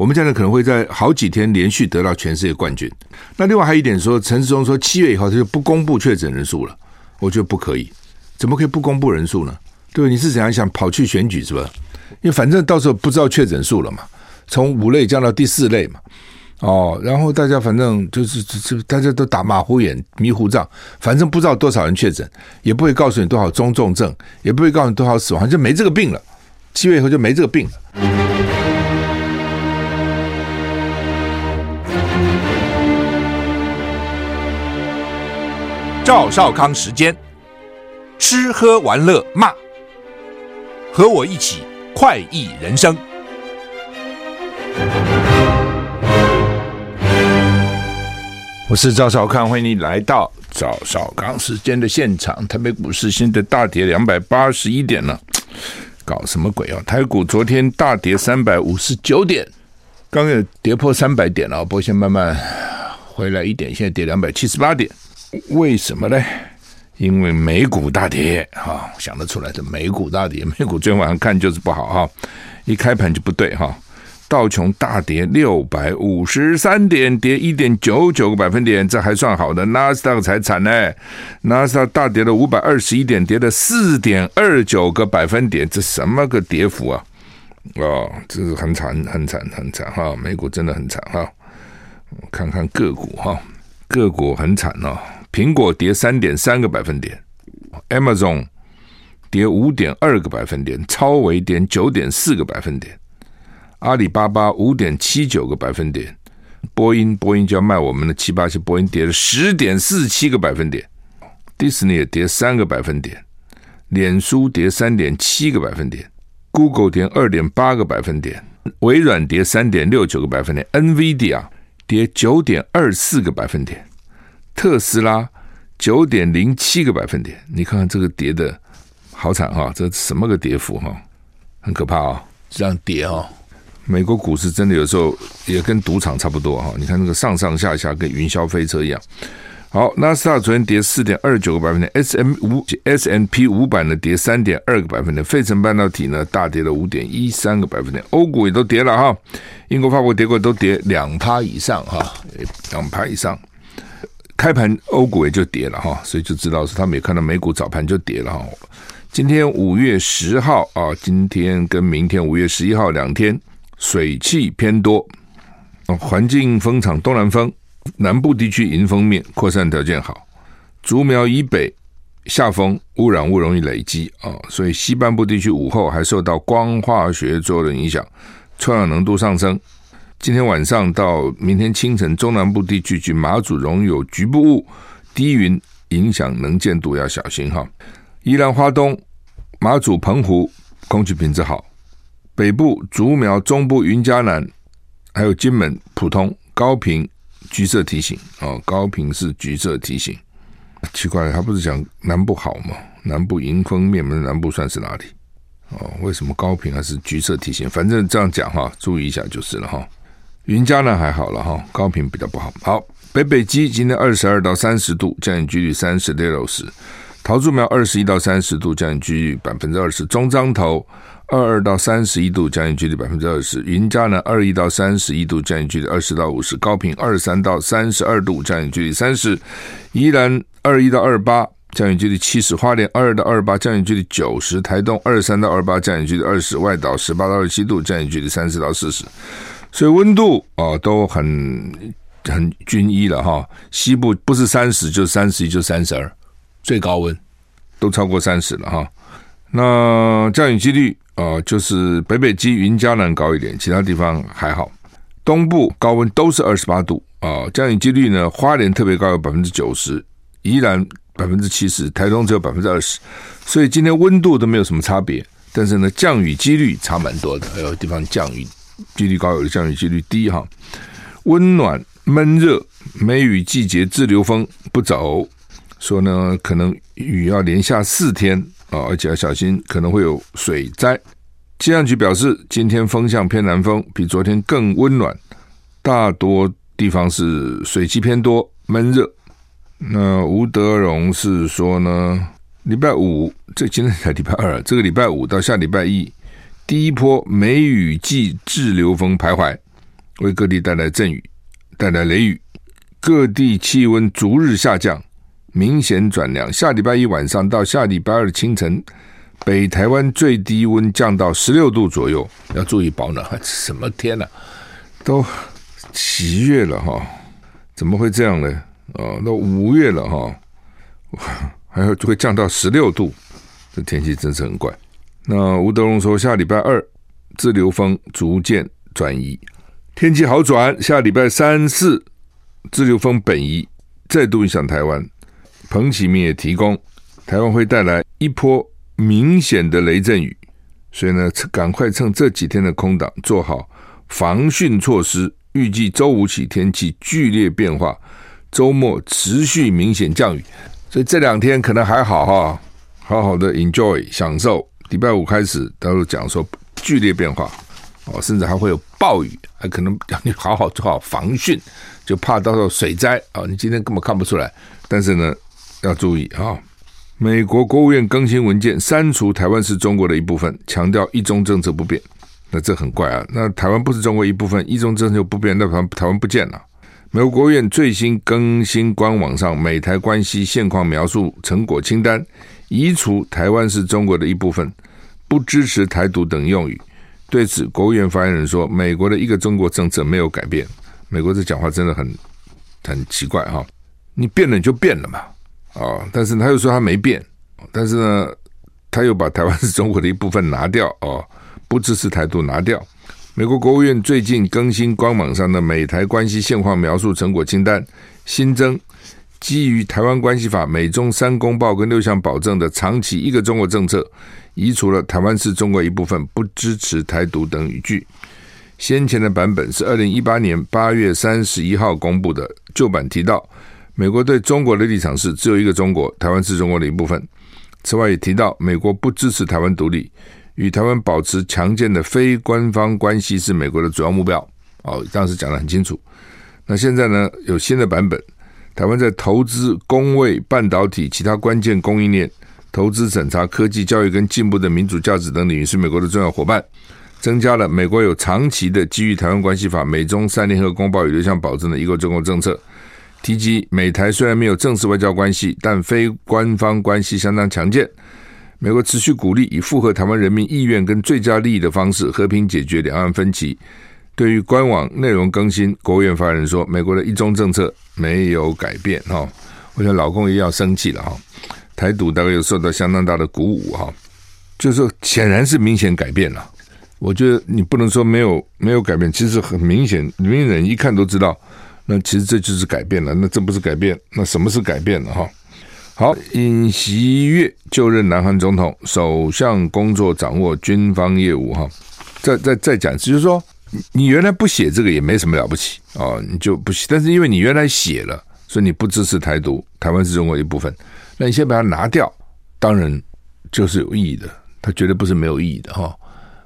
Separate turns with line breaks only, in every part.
我们将来可能会在好几天连续得到全世界冠军。那另外还有一点说，陈时中说七月以后他就不公布确诊人数了，我觉得不可以，怎么可以不公布人数呢？对，你是怎样想跑去选举是吧？因为反正到时候不知道确诊数了嘛，从五类降到第四类嘛。哦，然后大家反正就是这大家都打马虎眼、迷糊账，反正不知道多少人确诊，也不会告诉你多少中重症，也不会告诉你多少死亡，就没这个病了。七月以后就没这个病了。
赵少康时间，吃喝玩乐骂，和我一起快意人生。
我是赵少康，欢迎你来到赵少康时间的现场。台北股市现在大跌两百八十一点了，搞什么鬼啊？台股昨天大跌三百五十九点，刚刚有跌破三百点了，不过先慢慢回来一点，现在跌两百七十八点，为什么呢？因为美股大跌哈，想得出来的美股大跌，美股昨天晚上看就是不好哈，一开盘就不对哈。道琼大跌六百五十三点，跌一点九九个百分点，这还算好的。纳斯达克才惨呢，纳斯达克大跌了五百二十一点，跌了四点二九个百分点，这什么个跌幅啊？哦，这是很惨，很惨，很惨哈！美股真的很惨哈。看看个股哈，个股很惨哦。苹果跌三点三个百分点，Amazon 跌五点二个百分点，超微跌九点四个百分点。阿里巴巴五点七九个百分点，波音波音就要卖我们的七八七，波音跌了十点四七个百分点，迪士尼也跌三个百分点，脸书跌三点七个百分点，Google 跌二点八个百分点，微软跌三点六九个百分点，NVD 啊跌九点二四个百分点，特斯拉九点零七个百分点，你看看这个跌的好惨哈，这什么个跌幅哈，很可怕啊，这样跌哦。美国股市真的有时候也跟赌场差不多哈，你看那个上上下下跟云霄飞车一样。好，纳斯达克昨天跌四点二九个百分点，S M 五 S M P 五百呢跌三点二个百分点，费城半导体呢大跌了五点一三个百分点，欧股也都跌了哈，英国、法国、德国都跌两趴以上哈，两趴以上。开盘欧股也就跌了哈，所以就知道是他们也看到美股早盘就跌了哈。今天五月十号啊，今天跟明天五月十一号两天。水汽偏多，环境风场东南风，南部地区迎风面扩散条件好，竹苗以北下风污染物容易累积啊，所以西半部地区午后还受到光化学作用的影响，臭氧浓度上升。今天晚上到明天清晨，中南部地区及马祖容有局部雾、低云影响能见度要小心哈。宜兰花东、马祖澎湖空气品质好。北部、竹苗、中部、云嘉南，还有金门、普通、高频，橘色提醒哦。高频是橘色提醒，奇怪，他不是讲南部好吗？南部迎风面，门南部算是哪里？哦，为什么高频还是橘色提醒？反正这样讲哈，注意一下就是了哈。云嘉南还好了哈，高频比较不好。好，北北基今天二十二到三十度，降雨几率三十六十。桃竹苗二十一到三十度，降雨几率百分之二十。中彰投。二二到三十一度，降雨距离百分之二十；云嘉南二一到三十一度，降雨距离二十到五十；高频二三到三十二度，降雨距离三十；宜兰二一到二八，降雨距离七十；花莲二二到二八，降雨距离九十；台东二三到二八，降雨距离二十；外岛十八到二十七度，降雨距离三十到四十。所以温度啊、都很很均一了哈。西部不是三十就三十一就三十二，最高温都超过三十了哈。那降雨几率。啊、就是北北基云嘉南高一点，其他地方还好。东部高温都是二十八度啊，降雨几率呢，花莲特别高，有百分之九十，宜兰百分之七十，台东只有百分之二十。所以今天温度都没有什么差别，但是呢，降雨几率差蛮多的。还有地方降雨几率高，有的降雨几率低哈。温暖闷热，梅雨季节自留锋不走，说呢，可能雨要连下四天。啊，而且要小心，可能会有水灾。气象局表示，今天风向偏南风，比昨天更温暖，大多地方是水汽偏多，闷热。那吴德荣是说呢，礼拜五，这今天才礼拜二，这个礼拜五到下礼拜一，第一波梅雨季滞留风徘徊，为各地带来阵雨，带来雷雨，各地气温逐日下降，明显转凉。下礼拜一晚上到下礼拜二清晨，北台湾最低温降到十六度左右，要注意保暖。什么天呐、都七月了哈，怎么会这样呢？哦，都五月了哈，还会会降到十六度，这天气真是很怪。那吴德荣说，下礼拜二自流风逐渐转移，天气好转。下礼拜三四自流风本移，再度影响台湾。彭启明也提供，台湾会带来一波明显的雷阵雨，所以呢，赶快趁这几天的空档做好防汛措施。预计周五起天气剧烈变化，周末持续明显降雨，所以这两天可能还好哈，好好的 enjoy 享受。礼拜五开始，他都讲说剧烈变化哦，甚至还会有暴雨，还可能让你好好做好防汛，就怕到时候水灾啊！你今天根本看不出来，但是呢，要注意啊！美国国务院更新文件，删除台湾是中国的一部分，强调一中政策不变。那这很怪啊！那台湾不是中国一部分，一中政策不变，那台湾台湾不见了。美国国务院最新更新官网上美台关系现况描述成果清单。移除“台湾是中国的一部分”，不支持台独等用语。对此，国务院发言人说：“美国的一个中国政策没有改变。”美国这讲话真的很很奇怪哈！你变了你就变了嘛啊！但是他又说他没变，但是呢，他又把“台湾是中国的一部分”拿掉哦，不支持台独拿掉。美国国务院最近更新官网上的美台关系现况描述成果清单，新增。基于《台湾关系法》、美中三公报跟六项保证的长期一个中国政策，移除了“台湾是中国一部分”、不支持台独等语句。先前的版本是二零一八年八月三十一号公布的，旧版提到美国对中国的立场是只有一个中国，台湾是中国的一部分。此外，也提到美国不支持台湾独立，与台湾保持强健的非官方关系是美国的主要目标。哦，当时讲得很清楚。那现在呢，有新的版本。台湾在投资、工位、半导体、其他关键供应链、投资审查、科技、教育跟进步的民主价值等领域是美国的重要伙伴，增加了美国有长期的基于《台湾关系法》、美中三联合公报与六项保证的一个中国政策。提及美台虽然没有正式外交关系，但非官方关系相当强健。美国持续鼓励以符合台湾人民意愿跟最佳利益的方式和平解决两岸分歧。对于官网内容更新，国务院发言人说：“美国的一中政策没有改变。”哈，我想老公也要生气了哈。台独大概又受到相当大的鼓舞哈，就是显然是明显改变了。我觉得你不能说没有没有改变，其实很明显，明眼人一看都知道，那其实这就是改变了。那这不是改变，那什么是改变了哈？好，尹锡悦就任南韩总统，首相工作掌握军方业务哈。再再再讲，就是说。你原来不写这个也没什么了不起哦，你就不写。但是因为你原来写了，所以你不支持台独，台湾是中国一部分。那你先把它拿掉，当然就是有意义的。它绝对不是没有意义的哈。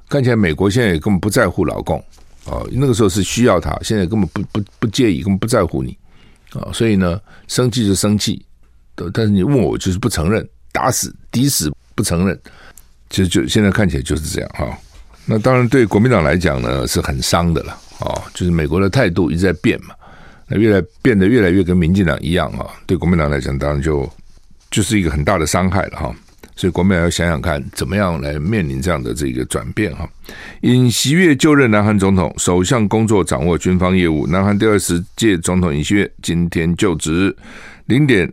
看起来美国现在也根本不在乎老共哦，那个时候是需要他，现在根本不不不介意，根本不在乎你啊。所以呢，生气就生气，但是你问我就是不承认，打死抵死不承认。其实就现在看起来就是这样哈。那当然，对国民党来讲呢，是很伤的了哦。就是美国的态度一直在变嘛，那越来变得越来越跟民进党一样啊。对国民党来讲，当然就就是一个很大的伤害了哈。所以国民党要想想看，怎么样来面临这样的这个转变哈。尹锡悦就任南韩总统，首相工作掌握军方业务。南韩第二十届总统尹锡悦今天就职，零点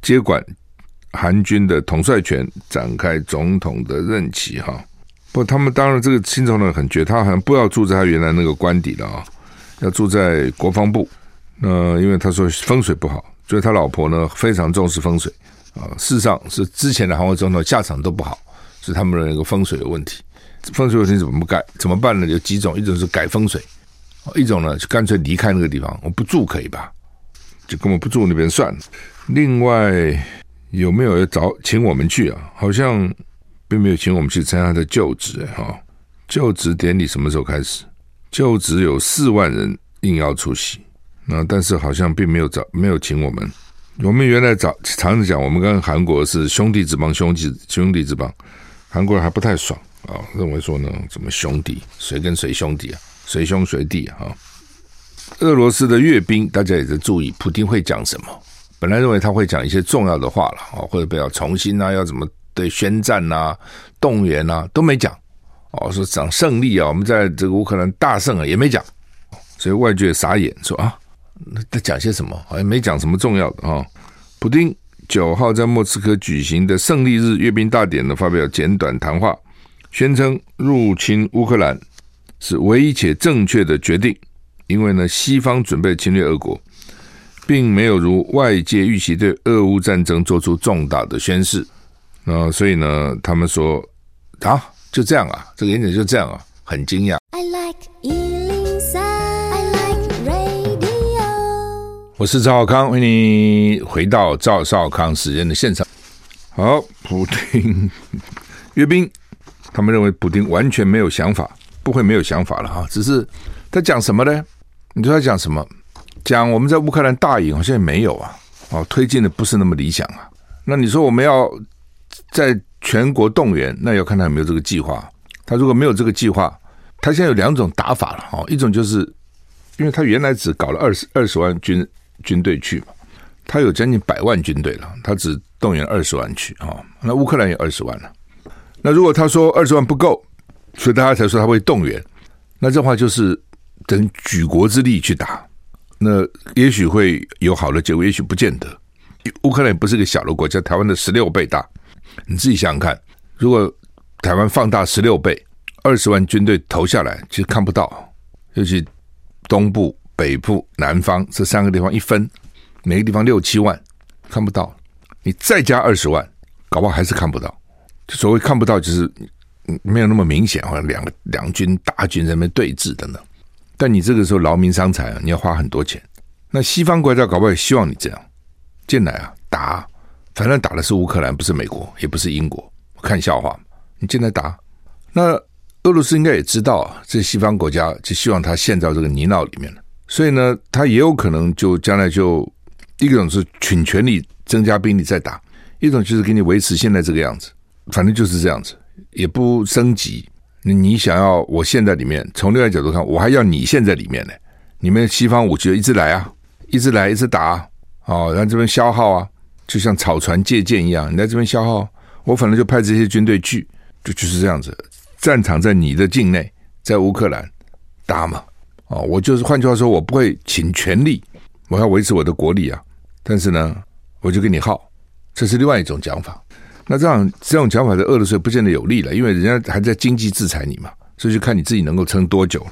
接管韩军的统帅权，展开总统的任期哈。不，他们当然这个新总统很绝，他好像不要住在他原来那个官邸了啊，要住在国防部。那因为他说风水不好，所以他老婆呢非常重视风水啊。事实上是之前的韩国总统下场都不好，是他们的那个风水有问题。风水问题怎么不改？怎么办呢？有几种，一种是改风水，一种呢就干脆离开那个地方，我不住可以吧？就根本不住那边算了。另外有没有要找请我们去啊？好像。并没有请我们去参加他的就职，哈，就职典礼什么时候开始？就职有四万人应邀出席，那但是好像并没有找，没有请我们。我们原来找常常讲，我们跟韩国是兄弟之邦，兄弟兄弟之邦，韩国人还不太爽啊，认为说呢，怎么兄弟？谁跟谁兄弟啊？谁兄谁弟啊？俄罗斯的阅兵，大家也在注意，普丁会讲什么？本来认为他会讲一些重要的话了啊，或者不要重新啊，要怎么对宣战啊、动员啊，都没讲哦。说讲胜利啊，我们在这个乌克兰大胜啊，也没讲。所以外界傻眼，说啊，那他讲些什么？好像没讲什么重要的啊。普丁九号在莫斯科举行的胜利日阅兵大典呢，发表简短谈话，宣称入侵乌克兰是唯一且正确的决定，因为呢，西方准备侵略俄国。并没有如外界预期对俄乌战争做出重大的宣示，那所以呢，他们说啊，就这样啊，这个演讲就这样啊，很惊讶。I like 103, I like radio。我是赵少康，欢迎你回到赵少康时间的现场。好，普丁阅兵，他们认为普丁完全没有想法，不会没有想法了哈，只是他讲什么呢？你说他讲什么？讲我们在乌克兰大赢，好像也没有啊，哦，推进的不是那么理想啊。那你说我们要在全国动员，那要看他有没有这个计划。他如果没有这个计划，他现在有两种打法了哦。一种就是，因为他原来只搞了二十二十万军军队去嘛，他有将近百万军队了，他只动员二十万去啊。那乌克兰有二十万了，那如果他说二十万不够，所以大家才说他会动员，那这话就是等举国之力去打。那也许会有好的结果，也许不见得。乌克兰也不是个小的国家，台湾的十六倍大。你自己想想看，如果台湾放大十六倍，二十万军队投下来，其实看不到。尤其东部、北部、南方这三个地方一分，每个地方六七万，看不到。你再加二十万，搞不好还是看不到。就所谓看不到，就是没有那么明显，好像两个两军大军在那边对峙的呢。但你这个时候劳民伤财啊，你要花很多钱。那西方国家搞不好也希望你这样进来啊，打，反正打的是乌克兰，不是美国，也不是英国，看笑话。你进来打，那俄罗斯应该也知道，这西方国家就希望他陷到这个泥淖里面了。所以呢，他也有可能就将来就一种是倾全力增加兵力再打，一种就是给你维持现在这个样子，反正就是这样子，也不升级。你想要我陷在里面，从另外角度看，我还要你陷在里面呢。你们西方武器一直来啊，一直来，一直打啊，哦，然后这边消耗啊，就像草船借箭一样，你在这边消耗，我反正就派这些军队去，就就是这样子。战场在你的境内，在乌克兰打嘛，哦，我就是换句话说，我不会倾全力，我要维持我的国力啊，但是呢，我就跟你耗，这是另外一种讲法。那这样这种讲法在俄罗斯不见得有利了，因为人家还在经济制裁你嘛，所以就看你自己能够撑多久。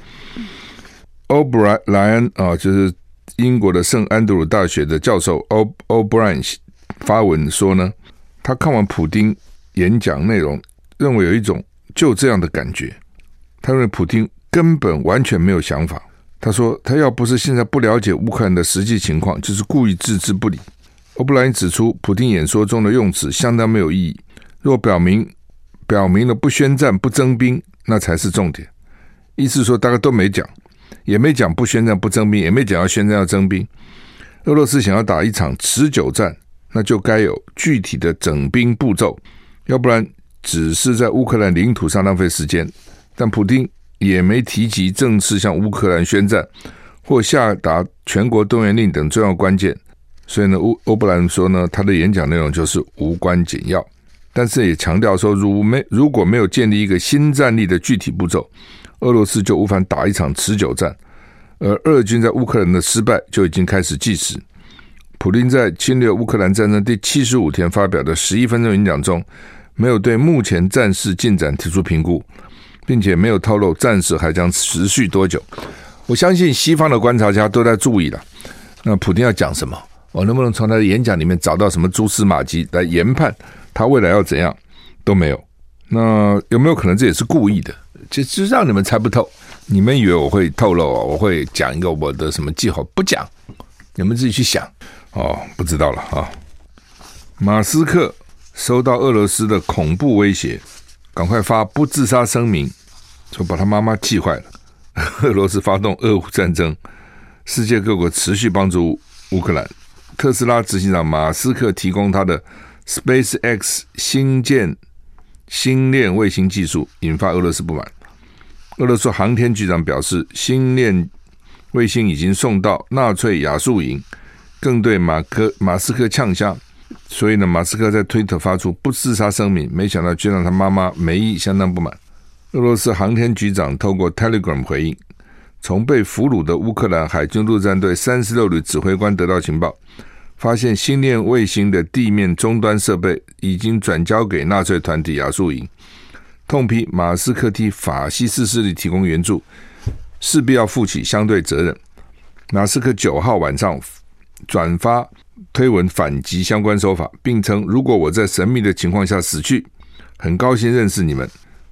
欧布莱恩啊，就是英国的圣安德鲁大学的教授欧欧布莱恩发文说呢，他看完普丁演讲内容，认为有一种就这样的感觉。他认为普丁根本完全没有想法。他说他要不是现在不了解乌克兰的实际情况，就是故意置之不理。欧布莱恩指出，普丁演说中的用词相当没有意义。若表明表明了不宣战、不征兵，那才是重点。意思说，大家都没讲，也没讲不宣战、不征兵，也没讲要宣战、要征兵。俄罗斯想要打一场持久战，那就该有具体的整兵步骤，要不然只是在乌克兰领土上浪费时间。但普丁也没提及正式向乌克兰宣战或下达全国动员令等重要关键。所以呢，欧欧布兰说呢，他的演讲内容就是无关紧要，但是也强调说，如没如果没有建立一个新战力的具体步骤，俄罗斯就无法打一场持久战，而俄军在乌克兰的失败就已经开始计时。普丁在侵略乌克兰战争第七十五天发表的十一分钟演讲中，没有对目前战事进展提出评估，并且没有透露战事还将持续多久。我相信西方的观察家都在注意了，那普丁要讲什么？我能不能从他的演讲里面找到什么蛛丝马迹来研判他未来要怎样？都没有。那有没有可能这也是故意的？就就让你们猜不透。你们以为我会透露啊？我会讲一个我的什么计划？不讲，你们自己去想。哦，不知道了啊。马斯克收到俄罗斯的恐怖威胁，赶快发不自杀声明，就把他妈妈气坏了。俄罗斯发动俄乌战争，世界各国持续帮助乌克兰。特斯拉执行长马斯克提供他的 SpaceX 星舰星链卫星技术，引发俄罗斯不满。俄罗斯航天局长表示，星链
卫星已经送到纳粹亚速营，更对马克马斯克呛声。所以呢，马斯克在推特发出不自杀声明，没想到却让他妈妈梅姨相当不满。俄罗斯航天局长透过 Telegram 回应，从被俘虏的乌克兰海军陆战队三十六旅指挥官得到情报，发现星链卫星的地面终端设备已经转交给纳粹团体亚速营，痛批马斯克替法西斯势力提供援助，势必要负起相对责任。马斯克九号晚上转发推文反击相关说法，并称：“如果我在神秘的情况下死去，很高兴认识你们。”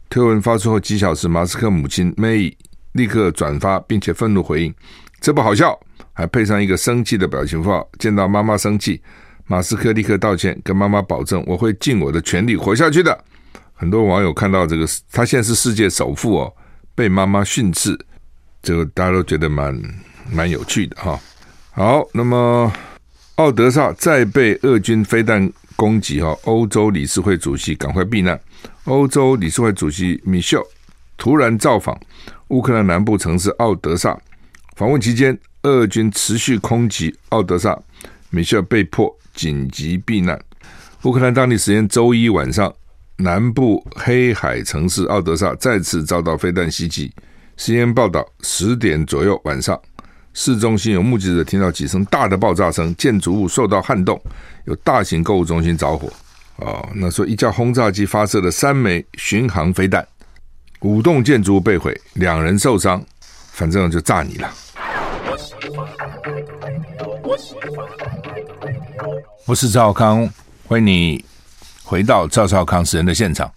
推文发出后几小时，马斯克母亲 May 立刻转发，并且愤怒回应：“这不好笑！”还配上一个生气的表情符号。见到妈妈生气，马斯克立刻道歉，跟妈妈保证：“我会尽我的全力活下去的。”很多网友看到这个，他现在是世界首富哦，被妈妈训斥，这个大家都觉得蛮蛮有趣的哈。好，那么奥德萨再被俄军飞弹攻击哈，欧洲理事会主席赶快避难。欧洲理事会主席米歇尔突然造访乌克兰南部城市奥德萨，访问期间，俄军持续空袭奥德萨，米歇尔被迫紧急避难。乌克兰当地时间周一晚上，南部黑海城市奥德萨再次遭到飞弹袭击。CNN 报道，十点左右晚上，市中心有目击者听到几声大的爆炸声，建筑物受到撼动，有大型购物中心着火。哦，那说一架轰炸机发射了三枚巡航飞弹，五栋建筑物被毁，两人受伤，反正就炸你了。
我是赵康，欢迎你回到赵少康死人的现场。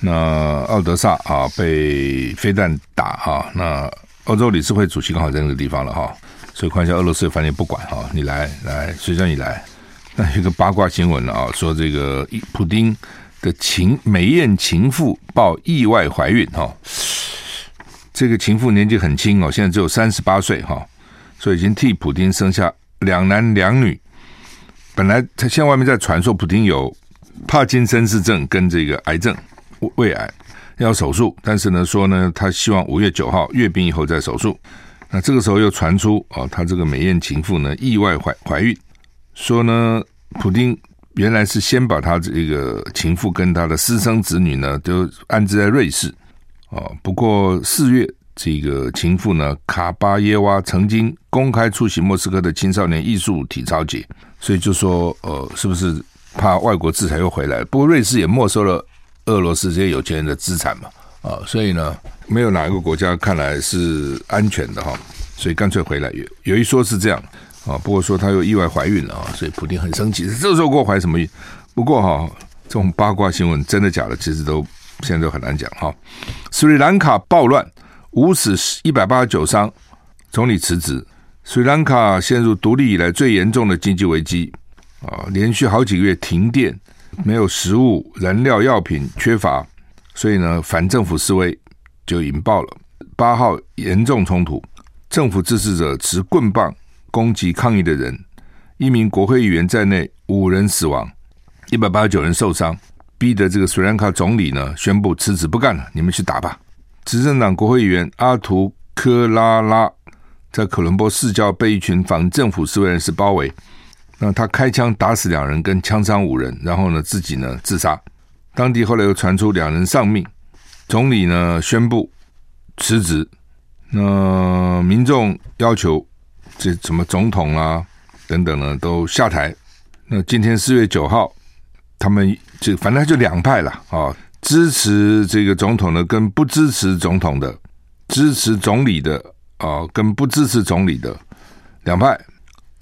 那奥德萨啊，被飞弹打啊，那欧洲理事会主席刚好在那个地方了哈，所以看一下俄罗斯反正不管哈，你来来，谁叫你来？那有个八卦新闻啊，说这个普丁的情美艳情妇报意外怀孕哈，这个情妇年纪很轻哦，现在只有三十八岁哈，所以已经替普丁生下两男两女。本来他现在外面在传说普丁有帕金森氏症跟这个癌症胃癌要手术，但是呢说呢他希望五月九号阅兵以后再手术。那这个时候又传出哦，他这个美艳情妇呢意外怀怀孕。说呢，普丁原来是先把他这个情妇跟他的私生子女呢都安置在瑞士哦。不过四月，这个情妇呢卡巴耶娃曾经公开出席莫斯科的青少年艺术体操节，所以就说呃，是不是怕外国制裁又回来？不过瑞士也没收了俄罗斯这些有钱人的资产嘛啊，所以呢，没有哪一个国家看来是安全的哈，所以干脆回来。有有一说是这样。啊，不过说她又意外怀孕了啊，所以普丁很生气。这时候给我怀什么孕？不过哈，这种八卦新闻真的假的，其实都现在都很难讲哈。斯里兰卡暴乱，五死一百八十九伤，总理辞职。斯里兰卡陷入独立以来最严重的经济危机啊，连续好几个月停电，没有食物、燃料、药品缺乏，所以呢，反政府示威就引爆了。八号严重冲突，政府支持者持棍棒。攻击抗议的人，一名国会议员在内五人死亡，一百八十九人受伤，逼得这个斯里兰卡总理呢宣布辞职不干了，你们去打吧。执政党国会议员阿图科拉拉在科伦坡市郊被一群反政府示威人士包围，那他开枪打死两人，跟枪伤五人，然后呢自己呢自杀。当地后来又传出两人丧命，总理呢宣布辞职，那民众要求。这什么总统啊等等呢，都下台。那今天四月九号，他们就反正就两派了啊，支持这个总统的跟不支持总统的，支持总理的啊跟不支持总理的两派，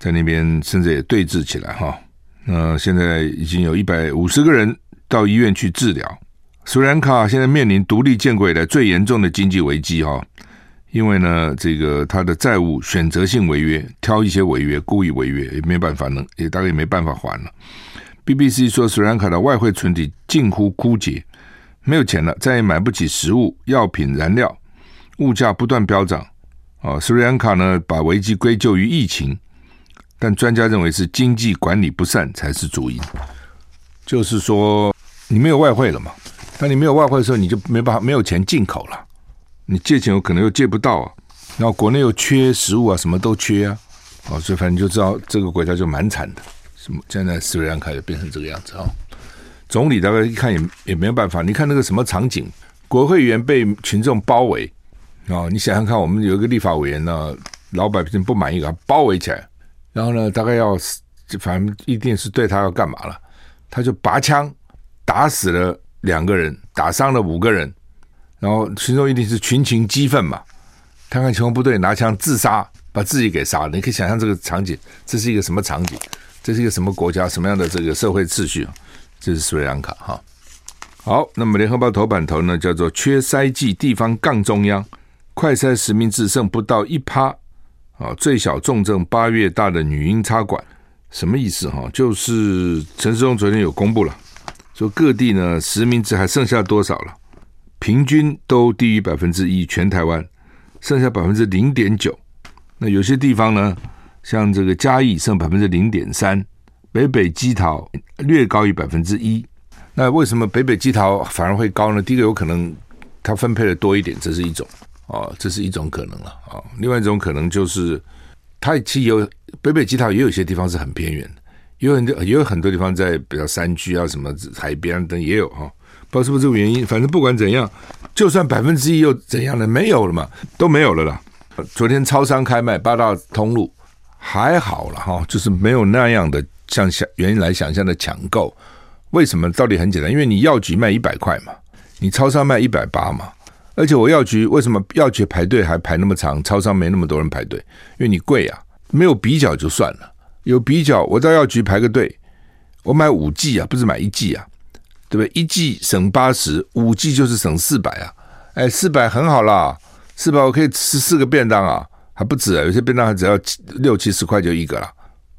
在那边甚至也对峙起来哈。那现在已经有一百五十个人到医院去治疗。斯里兰卡现在面临独立建国以来最严重的经济危机哈。因为呢，这个他的债务选择性违约，挑一些违约，故意违约，也没办法能，也大概也没办法还了。BBC 说，斯里兰卡的外汇存底近乎枯竭，没有钱了，再也买不起食物、药品、燃料，物价不断飙涨。啊，斯里兰卡呢，把危机归咎于疫情，但专家认为是经济管理不善才是主因。就是说，你没有外汇了嘛？当你没有外汇的时候，你就没办法没有钱进口了。你借钱有可能又借不到啊，然后国内又缺食物啊，什么都缺啊，哦，所以反正就知道这个国家就蛮惨的。什么现在斯里兰卡就变成这个样子啊、哦？总理大概一看也也没有办法，你看那个什么场景，国会议员被群众包围啊、你想想看，我们有一个立法委员呢，老百姓不满意，把他包围起来，然后呢，大概要反正一定是对他要干嘛了，他就拔枪打死了两个人，打伤了五个人，然后群众一定是群情激愤嘛，看看情况不对，拿枪自杀，把自己给杀了。你可以想象这个场景，这是一个什么场景？这是一个什么国家？什么样的这个社会秩序？这是斯里兰卡哈。好，那么联合报头版头呢，叫做“缺筛剂，地方杠中央，快筛实名制剩不到一趴啊，最小重症八月大的女婴插管，什么意思哈？就是陈世忠昨天有公布了，说各地呢实名制还剩下多少了？平均都低于百分之一，全台湾剩下百分之零点九。那有些地方呢？像这个嘉义剩百分之零点三，北北基桃略高于百分之一。那为什么北北基桃反而会高呢？第一个有可能它分配的多一点，这是一种哦，这是一种可能了啊、哦。另外一种可能就是它其实有北北基桃也有些地方是很偏远的，也有很多也有很多地方在比较山区啊，什么海边等也有哈、哦，不知道是不是这个原因。反正不管怎样，就算百分之一又怎样呢？没有了嘛，都没有了啦。昨天超商开卖八大通路。还好了哈，就是没有那样的像想原来想象的抢购。为什么？道理很简单，因为你药局卖一百块嘛，你超商卖一百八嘛。而且我药局为什么药局排队还排那么长？超商没那么多人排队，因为你贵啊。没有比较就算了，有比较，我到药局排个队，我买五剂啊，不是买一剂啊，对不对？一剂省八十，五剂就是省四百啊。哎，四百很好啦，四百我可以吃四个便当啊。还不止啊，有些便当还只要六七十块就一个了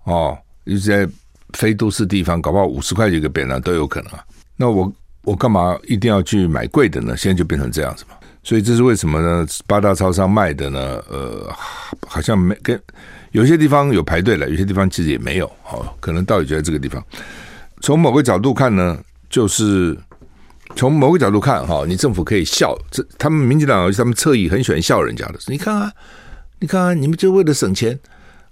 哦。有些非都市地方，搞不好五十块一个便当都有可能啊。那我我干嘛一定要去买贵的呢？现在就变成这样子嘛。所以这是为什么呢？八大超商卖的呢？呃，好像没跟有些地方有排队了，有些地方其实也没有。哦，可能道理就在这个地方。从某个角度看呢，就是从某个角度看哈，你政府可以笑这，他们民进党他们侧翼很喜欢笑人家的，你看啊。你看啊，你们就为了省钱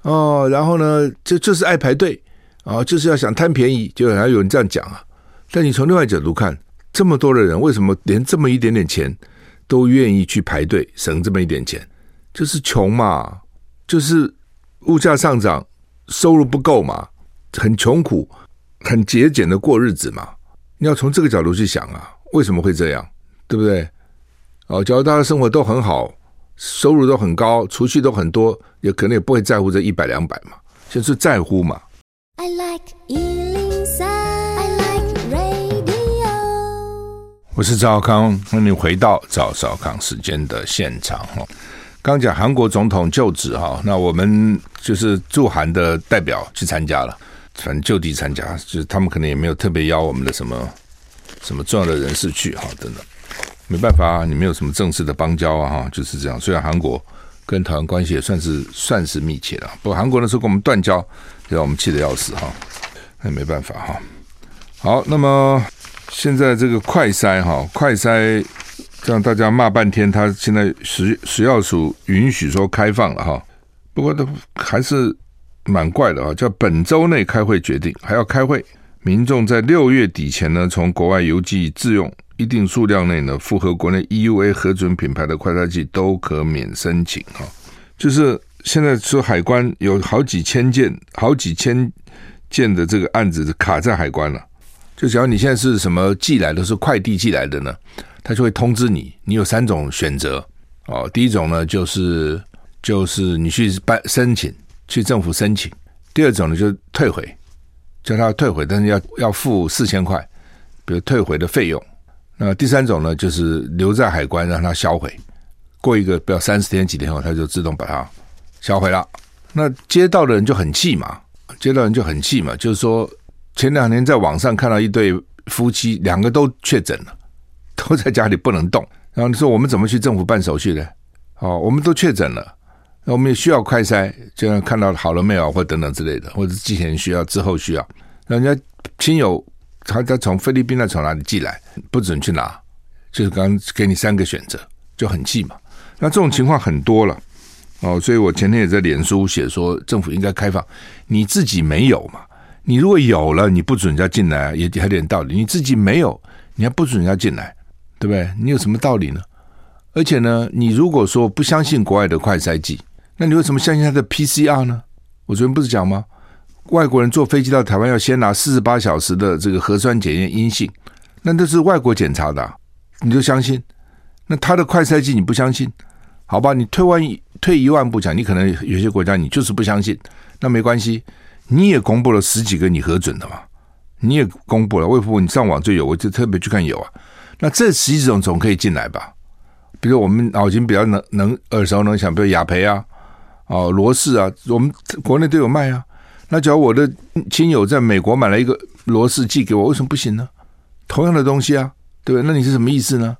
哦，然后呢，就就是爱排队啊、哦，就是要想贪便宜，就还有人这样讲啊。但你从另外角度看，这么多的人，为什么连这么一点点钱都愿意去排队，省这么一点钱？就是穷嘛，就是物价上涨，收入不够嘛，很穷苦，很节俭的过日子嘛。你要从这个角度去想啊，为什么会这样？对不对？哦，假如大家生活都很好。收入都很高，储蓄都很多，也可能也不会在乎这一百两百嘛，就是在乎嘛。I like 103, 我是赵少康，欢迎你回到赵少康时间的现场哈。刚讲韩国总统就职哈，那我们就是驻韩的代表去参加了，反正就地参加，就是他们可能也没有特别邀我们的什么什么重要的人士去哈，等等。没办法啊，你没有什么正式的邦交啊，哈，就是这样。虽然韩国跟台湾关系也算是算是密切的，不过韩国那时候跟我们断交，让我们气得要死哈。那没办法哈。好，那么现在这个快筛哈，快筛让大家骂半天，他现在食食药署允许说开放了哈，不过都还是蛮怪的啊，叫本周内开会决定，还要开会，民众在六月底前呢，从国外邮寄自用。一定数量内呢，符合国内 EUA 核准品牌的快筛剂都可免申请哈。就是现在说海关有好几千件、好几千件的这个案子卡在海关了。就只要你现在是什么寄来的，是快递寄来的呢，他就会通知你，你有三种选择哦。第一种呢，就是就是你去办申请，去政府申请；第二种呢，就退回，叫他退回，但是要要付四千块，比如退回的费用。那第三种呢，就是留在海关让他销毁，过一个不要三十天几天后，他就自动把它销毁了。那接到的人就很气嘛，接到人就很气嘛，就是说前两年在网上看到一对夫妻，两个都确诊了，都在家里不能动。然后你说我们怎么去政府办手续呢？哦，我们都确诊了，那我们也需要快筛，就像看到好了没有，或等等之类的，或者之前需要，之后需要，人家亲友。他他从菲律宾那从哪里寄来，不准去拿，就是刚给你三个选择，就很气嘛。那这种情况很多了，哦，所以我前天也在脸书写说，政府应该开放，你自己没有嘛？你如果有了，你不准人家进来，也还有点道理。你自己没有，你还不准人家进来，对不对？你有什么道理呢？而且呢，你如果说不相信国外的快筛剂，那你为什么相信他的 PCR 呢？我昨天不是讲吗？外国人坐飞机到台湾要先拿四十八小时的这个核酸检验阴性，那都是外国检查的，你就相信？那他的快筛剂你不相信？好吧，你退万一退一万步讲，你可能有些国家你就是不相信，那没关系，你也公布了十几个你核准的嘛，你也公布了，卫福部你上网就有，我就特别去看有啊，那这十几种总可以进来吧？比如我们脑筋比较能能耳熟能详，比如雅培啊，哦罗氏啊，我们国内都有卖啊。那假如我的亲友在美国买了一个罗氏寄给我，为什么不行呢？同样的东西啊，对不对？那你是什么意思呢？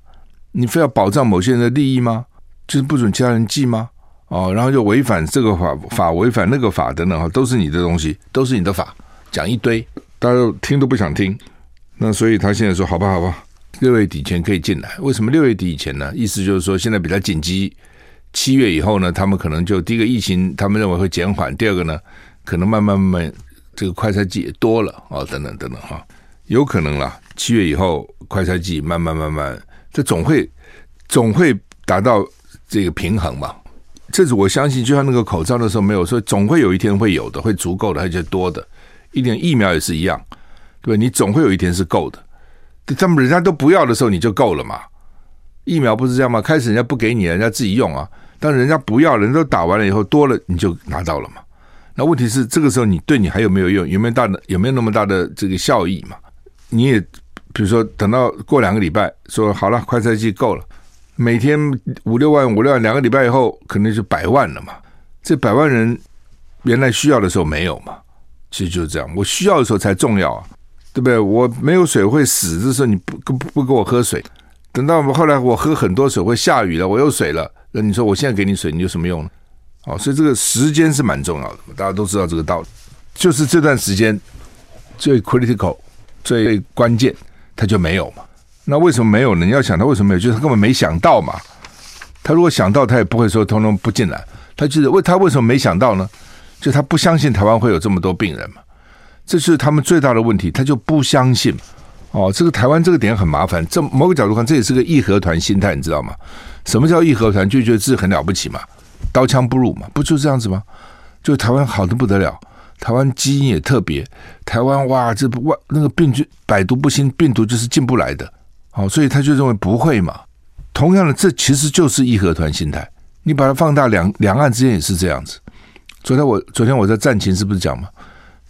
你非要保障某些人的利益吗？就是不准其他人寄吗？哦，然后就违反这个法法，违反那个法等等，哈，都是你的东西，都是你的法，讲一堆，大家听都不想听。那所以他现在说，好吧，好吧，六月底前可以进来。为什么六月底以前呢？意思就是说，现在比较紧急，七月以后呢，他们可能就第一个疫情，他们认为会减缓；第二个呢，可能慢慢慢慢这个快筛剂也多了哦，等等等等哈，有可能啦。七月以后快筛剂慢慢慢慢，这总会总会达到。这个平衡嘛，这是我相信，就像那个口罩的时候没有说，总会有一天会有的，会足够的，而且多的。一点疫苗也是一样，对，你总会有一天是够的。他们人家都不要的时候，你就够了嘛。疫苗不是这样吗？开始人家不给你，人家自己用啊。但人家不要，人都打完了以后多了，你就拿到了嘛。那问题是，这个时候你对你还有没有用？有没有大的？有没有那么大的这个效益嘛？你也比如说，等到过两个礼拜，说好了，快筛剂够了。每天五六万五六万，两个礼拜以后可能就百万了嘛。这百万人原来需要的时候没有嘛，其实就是这样。我需要的时候才重要啊，对不对？我没有水会死的时候，你不不不给我喝水。等到我后来我喝很多水，会下雨了，我有水了，那你说我现在给你水，你有什么用呢？哦，所以这个时间是蛮重要的，大家都知道这个道理。就是这段时间最 critical 最关键，它就没有嘛。那为什么没有呢？你要想他为什么没有，就是他根本没想到嘛。他如果想到，他也不会说通通不进来。他就是为他为什么没想到呢？就他不相信台湾会有这么多病人嘛。这是他们最大的问题，他就不相信。哦，这个台湾这个点很麻烦。这某个角度看，这也是个义和团心态，你知道吗？什么叫义和团？就觉得自己很了不起嘛，刀枪不入嘛，不就这样子吗？就台湾好的不得了，台湾基因也特别，台湾哇，这不外那个病菌百毒不侵，病毒就是进不来的。好，所以他就认为不会嘛。同样的，这其实就是义和团心态。你把它放大两两岸之间也是这样子。昨天我昨天我在战情是不是讲嘛？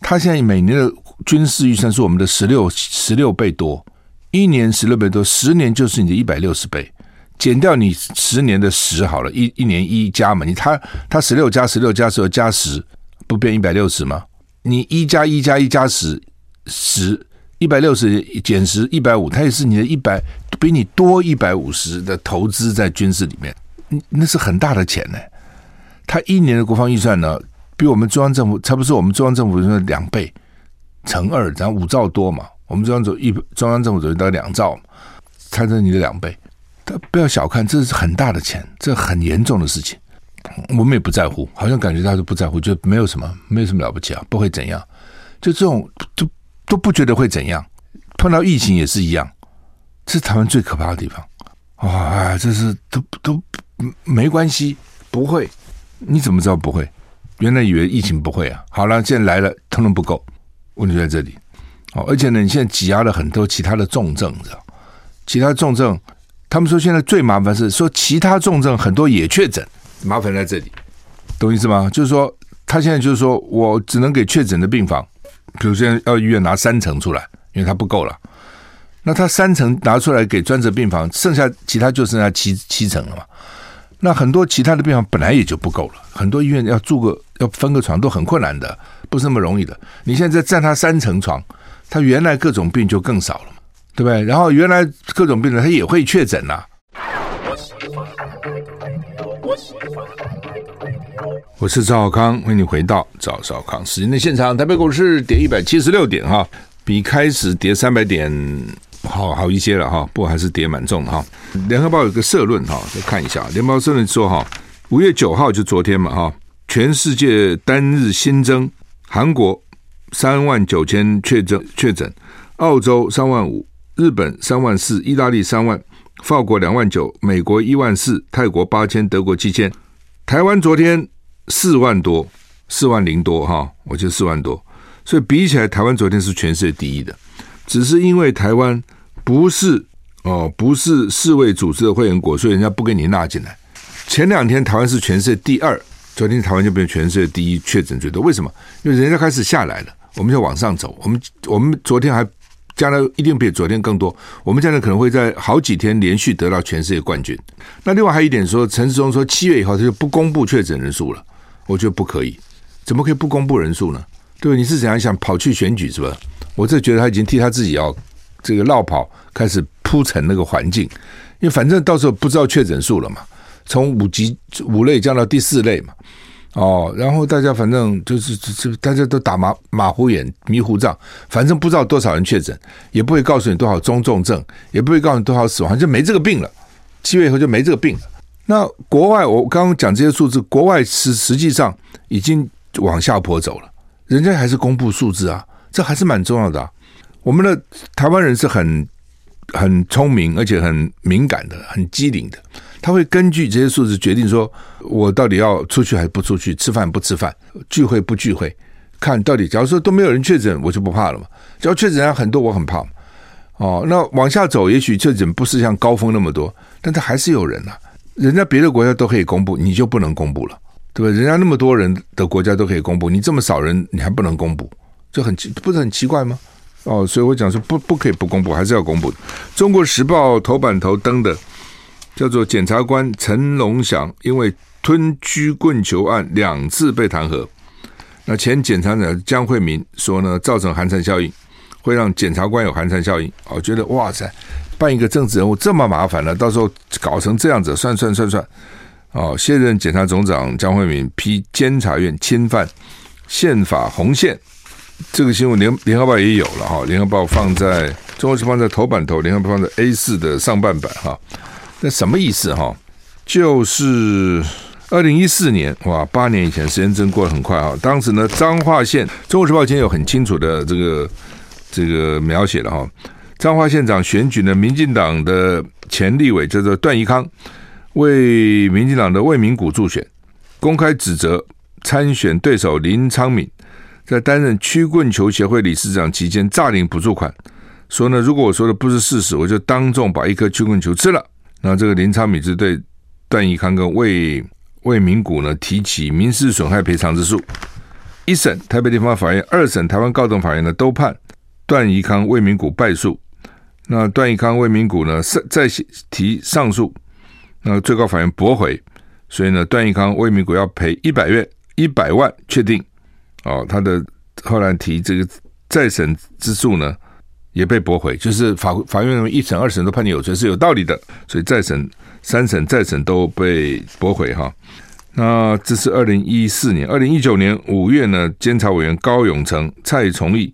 他现在每年的军事预算是我们的十六十六倍多，一年十六倍多，十年就是你的一百六十倍。减掉你十年的十好了，一一年一加嘛，你他他十六加十六加十六加十，不变一百六十吗？你一加一加一加十十。一百六十减十一百五，它也是你的一百，比你多一百五十的投资在军事里面，那是很大的钱呢。他一年的国防预算呢，比我们中央政府差不多是我们中央政府的两倍，乘二，然后五兆多嘛。我们中央总一中央政府总大概两兆嘛，它是你的两倍。他不要小看，这是很大的钱，这很严重的事情。我们也不在乎，好像感觉他是不在乎，就没有什么，没有什么了不起啊，不会怎样。就这种就。都不觉得会怎样，碰到疫情也是一样，这是台湾最可怕的地方。啊，这是都都没关系，不会。你怎么知道不会？原来以为疫情不会啊。好了，现在来了，通通不够。问题在这里。哦，而且呢，你现在挤压了很多其他的重症，知道？其他重症，他们说现在最麻烦是说其他重症很多也确诊，麻烦在这里，懂意思吗？就是说他现在就是说我只能给确诊的病房。比如现在要医院拿三层出来，因为它不够了。那他三层拿出来给专责病房，剩下其他就剩下七七层了嘛。那很多其他的病房本来也就不够了，很多医院要住个要分个床都很困难的，不是那么容易的。你现在占他三层床，他原来各种病就更少了嘛，对不对？然后原来各种病人他也会确诊呐。我喜欢我是赵少康，欢迎你回到赵少康时间的现场。台北股市跌一百七十六点哈，比开始跌三百点好好一些了哈，不过还是跌蛮重的哈。联合报有个社论哈，再看一下，联合报社论说哈，五月九号就昨天嘛哈，全世界单日新增韩国三万九千确诊确诊，澳洲三万五，日本三万四，意大利三万，法国两万九，美国一万四，泰国八千，德国七千，台湾昨天四万多，四万零多哈，我觉得四万多，所以比起来，台湾昨天是全世界第一的，只是因为台湾不是哦，不是世卫组织的会员国，所以人家不给你纳进来。前两天台湾是全世界第二，昨天台湾就变全世界第一，确诊最多。为什么？因为人家开始下来了，我们就往上走。我们我们昨天还。将来一定比昨天更多，我们将来可能会在好几天连续得到全世界冠军。那另外还有一点说，陈时中说七月以后他就不公布确诊人数了，我觉得不可以，怎么可以不公布人数呢？对，你是怎样想跑去选举是吧？我这觉得他已经替他自己要这个落跑，开始铺陈那个环境，因为反正到时候不知道确诊数了嘛，从五级五类降到第四类嘛。哦，然后大家反正就是就大家都打马马虎眼、迷糊账，反正不知道多少人确诊，也不会告诉你多少中重症，也不会告诉你多少死亡，就没这个病了。七月以后就没这个病了。那国外我刚刚讲这些数字，国外是实际上已经往下坡走了，人家还是公布数字啊，这还是蛮重要的。我们的台湾人是很很聪明，而且很敏感的，很机灵的。他会根据这些数字决定说，我到底要出去还是不出去，吃饭不吃饭，聚会不聚会，看到底。假如说都没有人确诊，我就不怕了嘛。只要确诊人很多，我很怕。哦，那往下走，也许确诊不是像高峰那么多，但他还是有人呐、啊。人家别的国家都可以公布，你就不能公布了，对吧？人家那么多人的国家都可以公布，你这么少人，你还不能公布，就很奇，不是很奇怪吗？哦，所以我讲说不不可以不公布，还是要公布。中国时报头版头登的。叫做检察官陈龙祥，因为吞曲棍球案两次被弹劾。那前检察长江惠民说呢，造成寒蝉效应，会让检察官有寒蝉效应。哦觉得哇塞，办一个政治人物这么麻烦了，到时候搞成这样子，算算算算。哦，现任检察总长江惠敏批监察院侵犯宪法红线，这个新闻联联合报也有了哈，联合报放在中国是放在头版头，联合报放在 A 四的上半版哈。那什么意思哈？就是二零一四年哇，八年以前，时间真过得很快哈！当时呢，彰化县《中国时报》今天有很清楚的这个这个描写了哈。彰化县长选举呢，民进党的前立委叫做段宜康，为民进党的魏明谷助选，公开指责参选对手林昌敏在担任曲棍球协会理事长期间诈领补助款，说呢，如果我说的不是事实，我就当众把一颗曲棍球吃了。那这个林昌敏是对段宜康跟魏魏明谷呢提起民事损害赔偿之诉，一审台北地方法院，二审台湾高等法院呢都判段宜康、魏明谷败诉。那段义康、魏明谷呢再提上诉，那最高法院驳回，所以呢段义康、魏明谷要赔一百元一百万，确定。哦，他的后来提这个再审之诉呢，也被驳回，就是法法院一审、二审都判你有罪是有道理的，所以再审、三审、再审都被驳回哈。那这是二零一四年、二零一九年五月呢，监察委员高永成、蔡崇义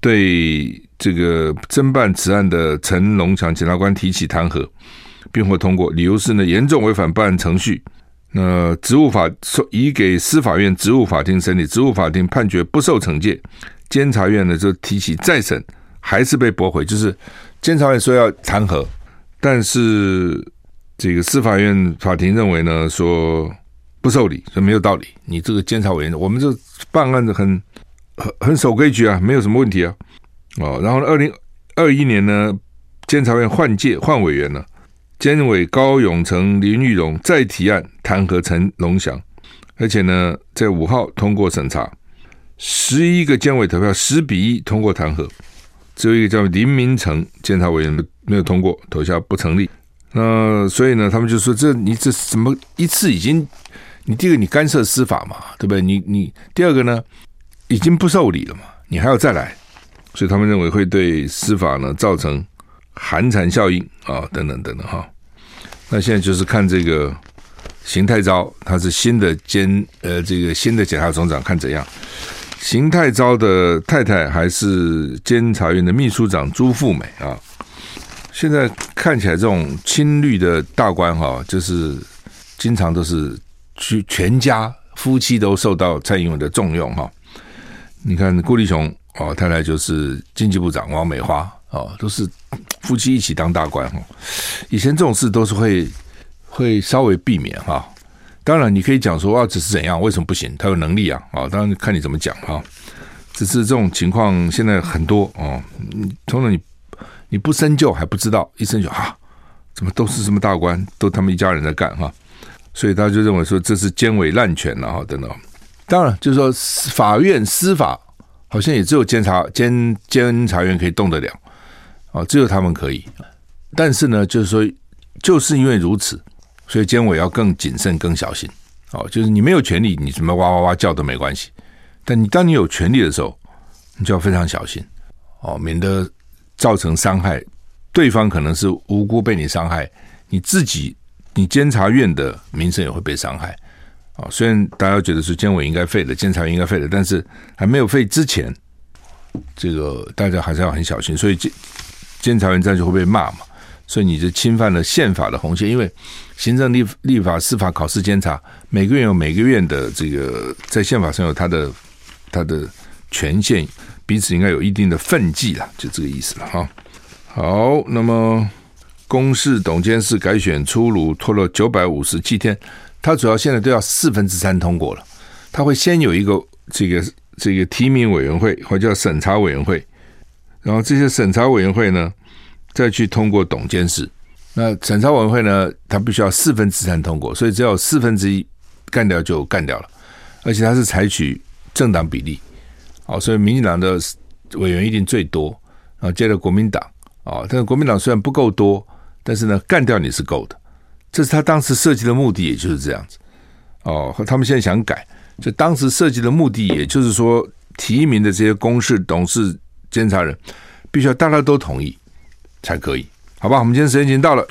对这个侦办此案的陈龙强检察官提起弹劾，并获通过，理由是呢严重违反办案程序。那职务法移给司法院职务法庭审理，职务法庭判决不受惩戒，监察院呢就提起再审。还是被驳回，就是监察院说要弹劾，但是这个司法院法庭认为呢，说不受理，说没有道理。你这个监察委员，我们这办案的很很很守规矩啊，没有什么问题啊。哦，然后二零二一年呢，监察院换届换委员了，监委高永成、林玉荣再提案弹劾陈龙祥，而且呢，在五号通过审查，十一个监委投票十比一通过弹劾。只有一个叫林明成监察委员没有通过，投下不成立。那所以呢，他们就说：这你这怎么一次已经？你第一个你干涉司法嘛，对不对？你你第二个呢，已经不受理了嘛，你还要再来？所以他们认为会对司法呢造成寒蝉效应啊，等等等等哈。那现在就是看这个邢太昭，他是新的监呃这个新的检察总长，看怎样。邢太昭的太太还是监察院的秘书长朱富美啊，现在看起来这种亲绿的大官哈，就是经常都是全全家夫妻都受到蔡英文的重用哈。你看顾立雄哦，太太就是经济部长王美花哦，都是夫妻一起当大官哈。以前这种事都是会会稍微避免哈。当然你可以讲说啊，只是怎样，为什么不行？他有能力啊啊！当然看你怎么讲哈。只是这种情况现在很多哦，通常你你不深究还不知道，一深究啊，怎么都是什么大官，都他们一家人在干哈。所以他就认为说这是监委滥权了哈，等等。当然，就是说法院司法好像也只有监察监监察院可以动得了啊，只有他们可以。但是呢，就是说，就是因为如此，所以监委要更谨慎、更小心。哦，就是你没有权利，你什么哇哇哇叫都没关系。但你当你有权利的时候，你就要非常小心哦，免得造成伤害。对方可能是无辜被你伤害，你自己。你监察院的名声也会被伤害啊！虽然大家觉得是监委应该废的，监察院应该废的，但是还没有废之前，这个大家还是要很小心。所以监监察院这样就会被骂嘛。所以你就侵犯了宪法的红线，因为行政、立立法、司法、考试、监察，每个院有每个院的这个在宪法上有它的它的权限，彼此应该有一定的分际啦，就这个意思了哈。好，那么。公示董监事改选出炉，拖了九百五十七天。他主要现在都要四分之三通过了。他会先有一个这个这个提名委员会，或者叫审查委员会，然后这些审查委员会呢，再去通过董监事。那审查委员会呢，他必须要四分之三通过，所以只要四分之一干掉就干掉了。而且他是采取政党比例，好，所以民进党的委员一定最多，然后接着国民党，啊，但是国民党虽然不够多。但是呢，干掉你是够的，这是他当时设计的目的，也就是这样子。哦，他们现在想改，就当时设计的目的，也就是说，提名的这些公事、董事、监察人，必须要大家都同意才可以，好吧？我们今天时间已经到了。